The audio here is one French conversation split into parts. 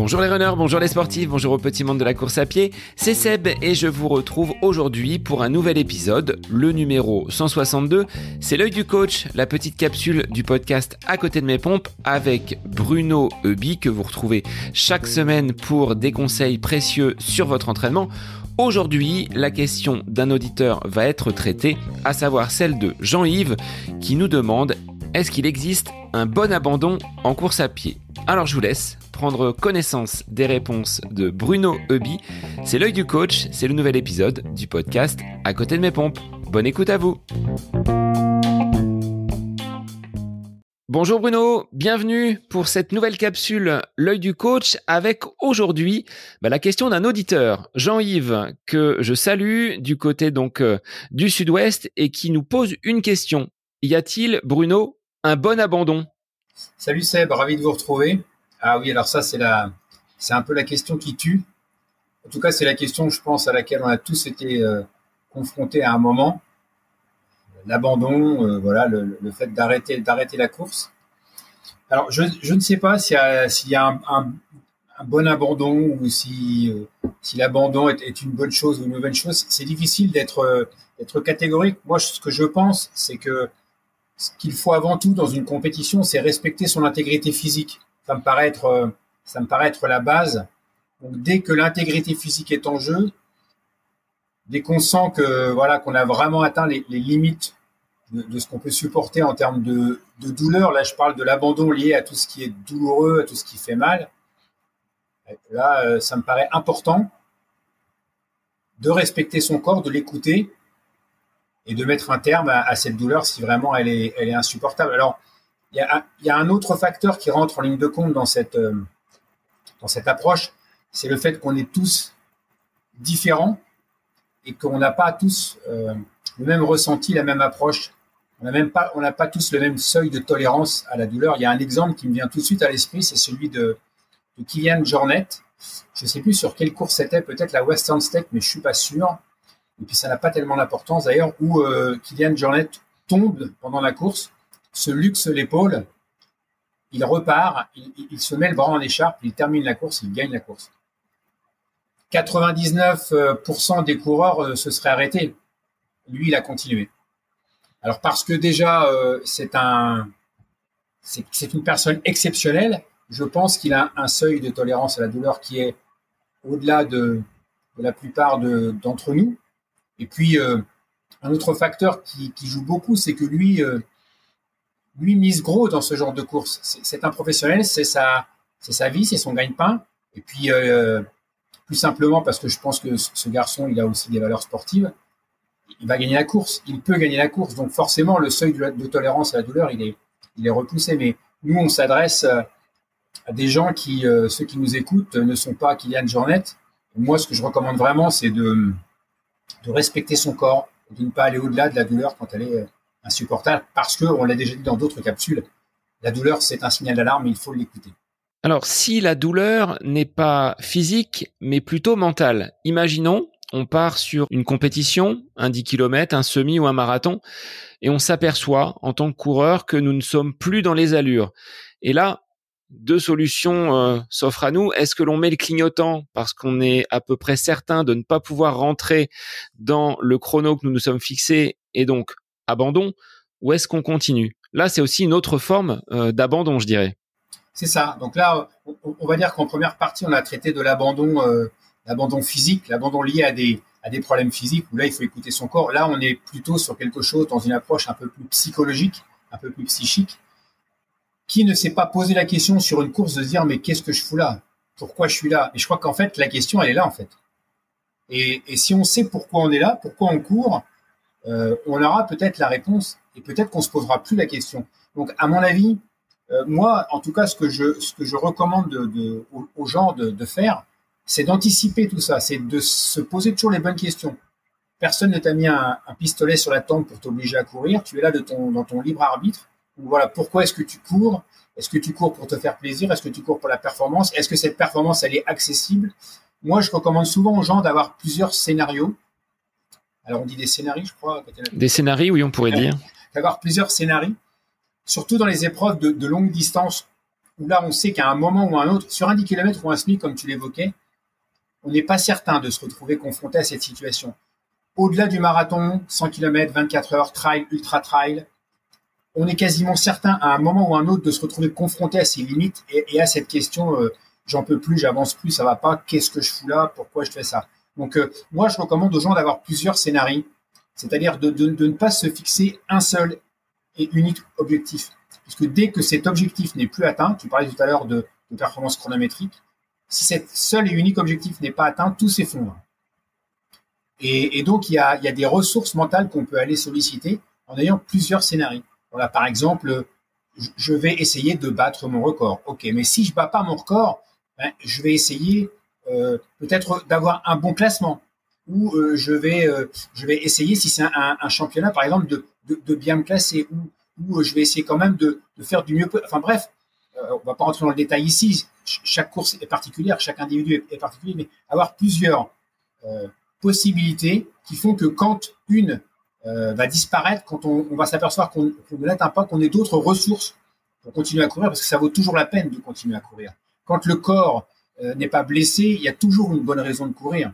Bonjour les runners, bonjour les sportifs, bonjour au petit monde de la course à pied, c'est Seb et je vous retrouve aujourd'hui pour un nouvel épisode, le numéro 162. C'est l'œil du coach, la petite capsule du podcast à côté de mes pompes avec Bruno Eubi que vous retrouvez chaque semaine pour des conseils précieux sur votre entraînement. Aujourd'hui, la question d'un auditeur va être traitée, à savoir celle de Jean-Yves qui nous demande est-ce qu'il existe un bon abandon en course à pied? Alors je vous laisse prendre connaissance des réponses de Bruno Eubi. C'est l'œil du coach, c'est le nouvel épisode du podcast À côté de mes pompes. Bonne écoute à vous. Bonjour Bruno, bienvenue pour cette nouvelle capsule L'œil du coach avec aujourd'hui bah, la question d'un auditeur, Jean-Yves, que je salue du côté donc euh, du sud-ouest et qui nous pose une question. Y a-t-il, Bruno, un bon abandon Salut Seb, ravi de vous retrouver. Ah oui, alors ça, c'est c'est un peu la question qui tue. En tout cas, c'est la question, je pense, à laquelle on a tous été euh, confrontés à un moment. L'abandon, euh, voilà, le, fait d'arrêter, d'arrêter la course. Alors, je, ne sais pas s'il y a, y a un, bon abandon ou si, euh, l'abandon est, une bonne chose ou une mauvaise chose. C'est difficile d'être catégorique. Moi, ce que je pense, c'est que ce qu'il faut avant tout dans une compétition, c'est respecter son intégrité physique ça me paraît être, euh, ça me paraît être la base. Donc, dès que l'intégrité physique est en jeu, dès qu'on sent que voilà qu'on a vraiment atteint les, limites de, ce qu'on peut supporter en termes de, douleur, là je parle de l'abandon lié à tout ce qui est douloureux, à tout ce qui fait mal. Là, euh, ça me paraît important de respecter son corps, de l'écouter et de mettre un terme à, cette douleur si vraiment elle est, insupportable. Alors, il y, a un, autre facteur qui rentre en ligne de compte dans cette, euh, dans cette approche, c'est le fait qu'on est tous différents et qu'on n'a pas tous euh, le même ressenti, la même approche. On n'a même pas, pas tous le même seuil de tolérance à la douleur. Il y a un exemple qui me vient tout de suite à l'esprit, c'est celui de, de Kylian Jornet. Je ne sais plus sur quelle course c'était, peut-être la Western State, mais je suis pas sûr. Et puis ça n'a pas tellement d'importance d'ailleurs, où euh, Kylian Jornet tombe pendant la course se luxe l'épaule, il repart, il, se met le bras en écharpe, il termine la course, il gagne la course. 99% des coureurs euh, se seraient arrêtés. Lui, il a continué. Alors parce que déjà, euh, c'est un, c'est une personne exceptionnelle. Je pense qu'il a un seuil de tolérance à la douleur qui est au-delà de, la plupart d'entre nous. Et puis, euh, un autre facteur qui, joue beaucoup, c'est que lui, lui mise gros dans ce genre de course. C'est un professionnel, c'est sa, sa vie, c'est son gagne-pain. Et puis, euh, plus simplement parce que je pense que ce garçon, il a aussi des valeurs sportives. Il va gagner la course. Il peut gagner la course. Donc forcément, le seuil de, tolérance à la douleur, il est, il est repoussé. Mais nous, on s'adresse euh, à des gens qui, euh, ceux qui nous écoutent, ne sont pas Kylian Jornet. Moi, ce que je recommande vraiment, c'est de, de respecter son corps, de ne pas aller au-delà de la douleur quand elle est insupportable parce que, on l'a déjà dit dans d'autres capsules, la douleur, c'est un signal d'alarme il faut l'écouter. Alors, si la douleur n'est pas physique, mais plutôt mentale, imaginons, on part sur une compétition, un 10 km, un semi ou un marathon, et on s'aperçoit en tant que coureur que nous ne sommes plus dans les allures. Et là, deux solutions euh, s'offrent à nous. Est-ce que l'on met le clignotant parce qu'on est à peu près certain de ne pas pouvoir rentrer dans le chrono que nous nous sommes fixés et donc abandon ou est-ce qu'on continue? Là, c'est aussi une autre forme euh, d'abandon, je dirais. C'est ça. Donc là, on, va dire qu'en première partie, on a traité de l'abandon, euh, physique, l'abandon lié à des problèmes physiques, où là, il faut écouter son corps. Là, on est plutôt sur quelque chose dans une approche un peu plus psychologique, un peu plus psychique. Qui ne s'est pas posé la question sur une course de se dire, mais qu'est-ce que je fous là? Pourquoi je suis là? Et je crois qu'en fait, la question, elle est là, en fait. Et, si on sait pourquoi on est là, pourquoi on court, euh, on aura peut-être la réponse et peut-être qu'on se posera plus la question. Donc, à mon avis, euh, moi, en tout cas, ce que je, ce que je recommande de, aux, gens de, faire, c'est d'anticiper tout ça, c'est de se poser toujours les bonnes questions. Personne ne t'a mis un, pistolet sur la tempe pour t'obliger à courir. Tu es là de ton, dans ton libre arbitre. Voilà, pourquoi est-ce que tu cours? Est-ce que tu cours pour te faire plaisir? Est-ce que tu cours pour la performance? Est-ce que cette performance, elle est accessible? Moi, je recommande souvent aux gens d'avoir plusieurs scénarios alors on dit des scénarios, je crois. Des scénarios, oui, on pourrait dire. D'avoir plusieurs scénarios surtout dans les épreuves de, de longue distance, où là, on sait qu'à un moment ou à un autre, sur un 10 km ou un SMI, comme tu l'évoquais, on n'est pas certain de se retrouver confronté à cette situation. Au-delà du marathon, 100 km, 24 heures, trail, ultra trail, on est quasiment certain à un moment ou à un autre de se retrouver confronté à ses limites et, à cette question euh, j'en peux plus, j'avance plus, ça va pas, qu'est-ce que je fous là, pourquoi je fais ça? Donc euh, moi je recommande aux gens d'avoir plusieurs scénarios, c'est-à-dire de, ne pas se fixer un seul et unique objectif. Parce que dès que cet objectif n'est plus atteint, tu parlais tout à l'heure de, de performance chronométrique, si cet seul et unique objectif n'est pas atteint, tout s'effondre. Et, donc, il y, a, des ressources mentales qu'on peut aller solliciter en ayant plusieurs scénarios. Voilà, par exemple, je vais essayer de battre mon record. Ok, mais si je bats pas mon record, ben, je vais essayer euh, peut-être d'avoir un bon classement. Ou euh, je vais euh, je vais essayer si c'est un, championnat par exemple de, bien me classer ou, je vais essayer quand même de, faire du mieux. Enfin bref, on va pas rentrer dans le détail ici. Chaque course est particulière, chaque individu est, particulier, mais avoir plusieurs possibilités qui font que quand une euh, va disparaître, quand on, va s'apercevoir qu'on ne l'atteint pas, qu'on ait d'autres ressources pour continuer à courir, parce que ça vaut toujours la peine de continuer à courir. Quand le corps euh, n'est pas blessé, il y a toujours une bonne raison de courir.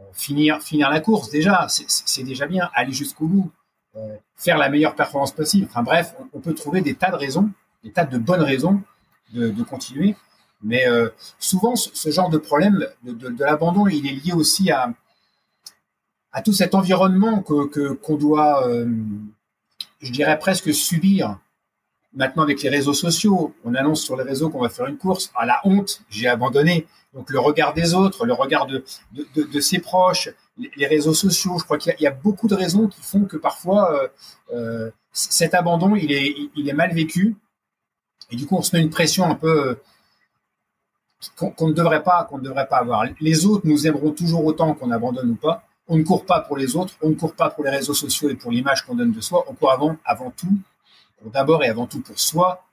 Euh, finir, la course, déjà, c'est déjà bien. Aller jusqu'au bout, faire la meilleure performance possible. Enfin bref, on, peut trouver des tas de raisons, des tas de bonnes raisons de, continuer. Mais souvent, ce, genre de problème de l'abandon, il est lié aussi à, à tout cet environnement que qu'on doit, euh, je dirais presque subir. Maintenant avec les réseaux sociaux, on annonce sur les réseaux qu'on va faire une course. À la honte, j'ai abandonné. Donc le regard des autres, le regard de, de, de, ses proches, les, réseaux sociaux. Je crois qu'il y, a beaucoup de raisons qui font que parfois euh, euh, cet abandon, il est, il est mal vécu. Et du coup, on se met une pression un peu qu'on ne devrait pas, qu'on ne devrait pas avoir. Les autres nous aimeront toujours autant qu'on abandonne ou pas on ne court pas pour les autres, on ne court pas pour les réseaux sociaux et pour l'image qu'on donne de soi, on court avant, avant tout, d'abord et avant tout pour soi.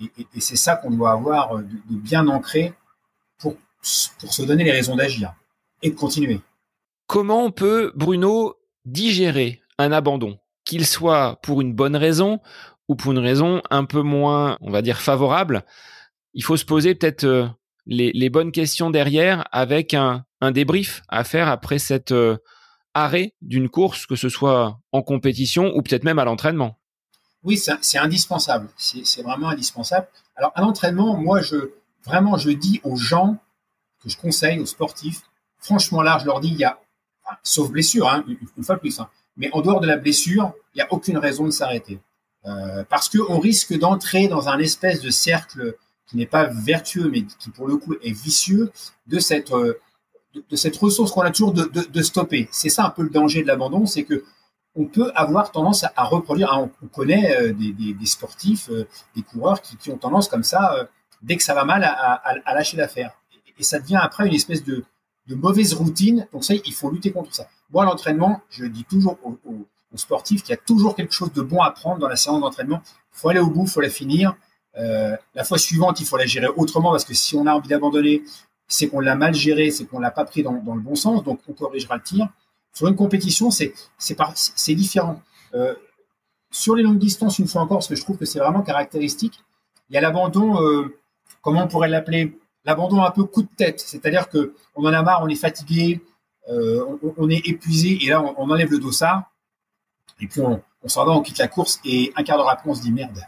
Et, c'est ça qu'on doit avoir de, bien ancré pour, se donner les raisons d'agir et de continuer. Comment on peut, Bruno, digérer un abandon, qu'il soit pour une bonne raison ou pour une raison un peu moins, on va dire, favorable Il faut se poser peut-être euh, les, bonnes questions derrière avec un, débrief à faire après cet euh, arrêt d'une course, que ce soit en compétition ou peut-être même à l'entraînement. Oui, c'est indispensable. C'est vraiment indispensable. Alors à l'entraînement, moi, je vraiment, je dis aux gens que je conseille, aux sportifs, franchement là, je leur dis, il y a, sauf blessure, hein, une, fois de plus, hein, mais en dehors de la blessure, il n'y a aucune raison de s'arrêter. Euh, parce qu'on risque d'entrer dans un espèce de cercle qui n'est pas vertueux, mais qui pour le coup est vicieux, de cette, euh, de, cette ressource qu'on a toujours de, de, stopper. C'est ça un peu le danger de l'abandon, c'est que on peut avoir tendance à, reproduire. On, connaît euh, des, des, sportifs, euh, des coureurs qui, ont tendance comme ça, dès que ça va mal, à, à, lâcher l'affaire. Et, ça devient après une espèce de, de mauvaise routine. Donc ça, il faut lutter contre ça. Moi, l'entraînement, je dis toujours aux, aux, sportifs qu'il y a toujours quelque chose de bon à prendre dans la séance d'entraînement. Il faut aller au bout, il faut la finir. Euh, la fois suivante, il faut la gérer autrement parce que si on a envie d'abandonner, c'est qu'on l'a mal géré, c'est qu'on l'a pas pris dans, le bon sens, donc on corrigera le tir. Sur une compétition, c'est différent. Euh, sur les longues distances, une fois encore, parce que je trouve que c'est vraiment caractéristique, il y a l'abandon, euh, comment on pourrait l'appeler, l'abandon un peu coup de tête, c'est-à-dire que on en a marre, on est fatigué, on, est épuisé, et là on, enlève le dossard, et puis on, on s'en va, on quitte la course, et un quart d'heure après on se dit merde,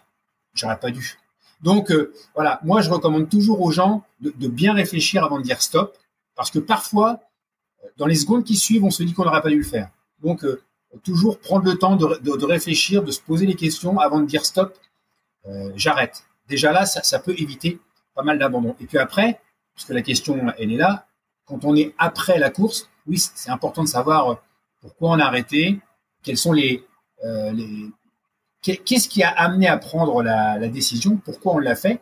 j'aurais pas dû. Donc euh, voilà, moi je recommande toujours aux gens de, bien réfléchir avant de dire stop, parce que parfois, dans les secondes qui suivent, on se dit qu'on n'aurait pas dû le faire. Donc euh, toujours prendre le temps de, réfléchir, de se poser les questions avant de dire stop, euh, j'arrête. Déjà là, ça, peut éviter pas mal d'abandon. Et puis après, puisque la question elle est là, quand on est après la course, oui, c'est important de savoir pourquoi on a arrêté, quels sont les, Qu'est-ce qui a amené à prendre la, décision? Pourquoi on l'a fait?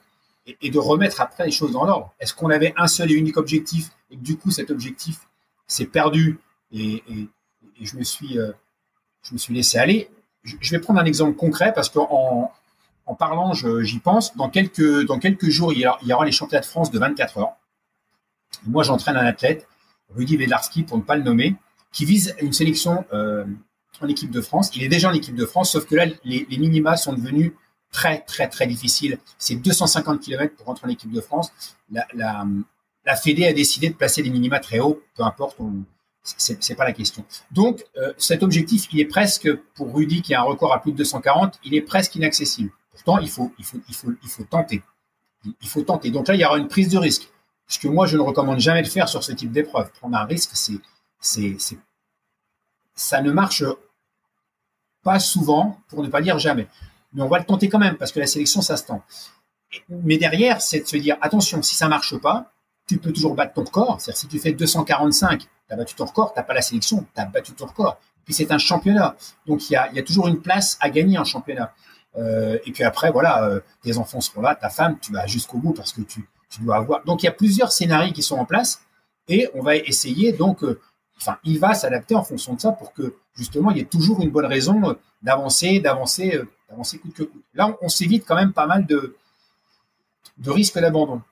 Et, de remettre après les choses dans l'ordre. Est-ce qu'on avait un seul et unique objectif et que du coup cet objectif s'est perdu et, je me suis euh, je me suis laissé aller? Je, vais prendre un exemple concret parce qu'en en parlant, j'y pense. Dans quelques dans quelques jours, il y, aura, les championnats de France de 24 heures. moi, j'entraîne un athlète, Rudy Vedlarski, pour ne pas le nommer, qui vise une sélection euh, en équipe de France. Il est déjà en équipe de France, sauf que là, les, minima sont devenus très, très, très difficile. C'est 250 km pour rentrer en équipe de France. La, la, Fédé a décidé de placer des minima très hauts, peu importe, c'est, c'est pas la question. Donc, euh, cet objectif, il est presque, pour Rudy qui a un record à plus de 240, il est presque inaccessible. Pourtant, il faut, il faut, il faut, il faut tenter. Il faut tenter. Donc là, il y aura une prise de risque. Ce que moi, je ne recommande jamais de faire sur ce type d'épreuve. Prendre un risque, c'est, c'est, c'est, ça ne marche pas souvent, pour ne pas dire jamais. Mais on va le tenter quand même, parce que la sélection, ça se tente. Mais derrière, c'est de se dire, attention, si ça marche pas, tu peux toujours battre ton record. C'est-à-dire, si tu fais 245, tu as battu ton record, tu n'as pas la sélection, tu as battu ton record. Puis c'est un championnat. Donc, il y a, toujours une place à gagner en championnat. Euh, et puis après, voilà, euh, tes enfants seront là, ta femme, tu vas jusqu'au bout parce que tu, tu dois avoir. Donc, il y a plusieurs scénarios qui sont en place et on va essayer donc, euh, enfin, il va s'adapter en fonction de ça pour que justement il y ait toujours une bonne raison d'avancer, d'avancer, euh, d'avancer coûte que coûte. Là, on, s'évite quand même pas mal de, de risques d'abandon.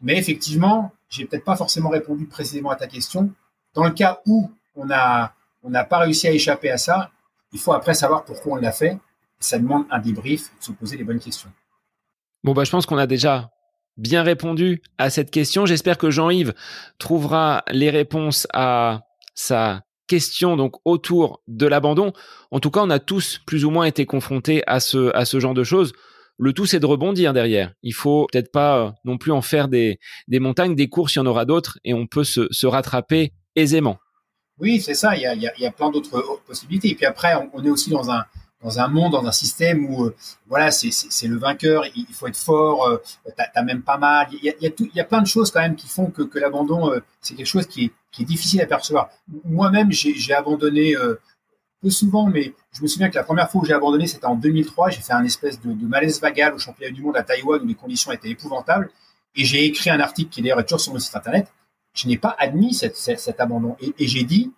Mais effectivement, j'ai peut-être pas forcément répondu précisément à ta question. Dans le cas où on on n'a pas réussi à échapper à ça, il faut après savoir pourquoi on l'a fait. Ça demande un débrief, de se poser les bonnes questions. Bon bah je pense qu'on a déjà bien répondu à cette question. J'espère que Jean-Yves trouvera les réponses à sa question donc autour de l'abandon. En tout cas, on a tous plus ou moins été confrontés à ce à ce genre de choses. Le tout, c'est de rebondir derrière. Il faut peut-être pas euh, non plus en faire des, des montagnes, des courses, il y en aura d'autres et on peut se, se rattraper aisément. Oui, c'est ça. Il y a, il y a, plein d'autres possibilités. Et puis après, on, est aussi dans un, dans un monde, dans un système où, euh, voilà, c'est le vainqueur, il, faut être fort, euh, t'as as même pas mal. Il y a, plein de choses quand même qui font que, l'abandon, euh, c'est quelque chose qui est, difficile à percevoir. Moi-même, j'ai abandonné peu souvent, mais je me souviens que la première fois où j'ai abandonné, c'était en 2003. J'ai fait un espèce de, malaise vagal au championnat du monde à Taïwan où les conditions étaient épouvantables. Et j'ai écrit un article qui d'ailleurs est toujours sur mon site internet. Je n'ai pas admis cet abandon. Et, j'ai dit,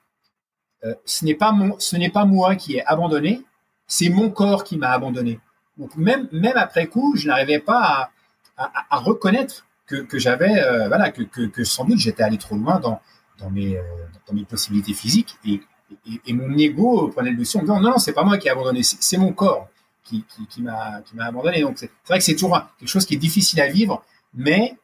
ce n'est pas pas moi qui ai abandonné, c'est mon corps qui m'a abandonné. Donc même, même après coup, je n'arrivais pas à, reconnaître que, j'avais, euh, voilà, que, sans doute j'étais allé trop loin dans, euh, mes possibilités physiques et, mon ego prenait le dessus en disant non, non, c'est pas moi qui ai abandonné, c'est mon corps qui, qui, qui m'a abandonné. Donc c'est vrai que c'est toujours quelque chose qui est difficile à vivre, mais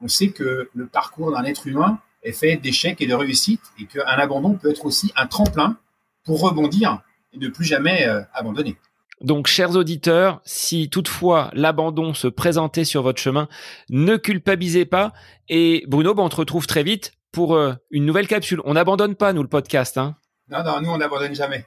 on sait que le parcours d'un être humain est fait d'échecs et de réussites et qu'un abandon peut être aussi un tremplin pour rebondir et ne plus jamais euh, abandonner. Donc, chers auditeurs, si toutefois l'abandon se présentait sur votre chemin, ne culpabilisez pas. Et Bruno, ben, on te retrouve très vite pour euh, une nouvelle capsule. On n'abandonne pas, nous, le podcast. Hein non, non, nous, on n'abandonne jamais.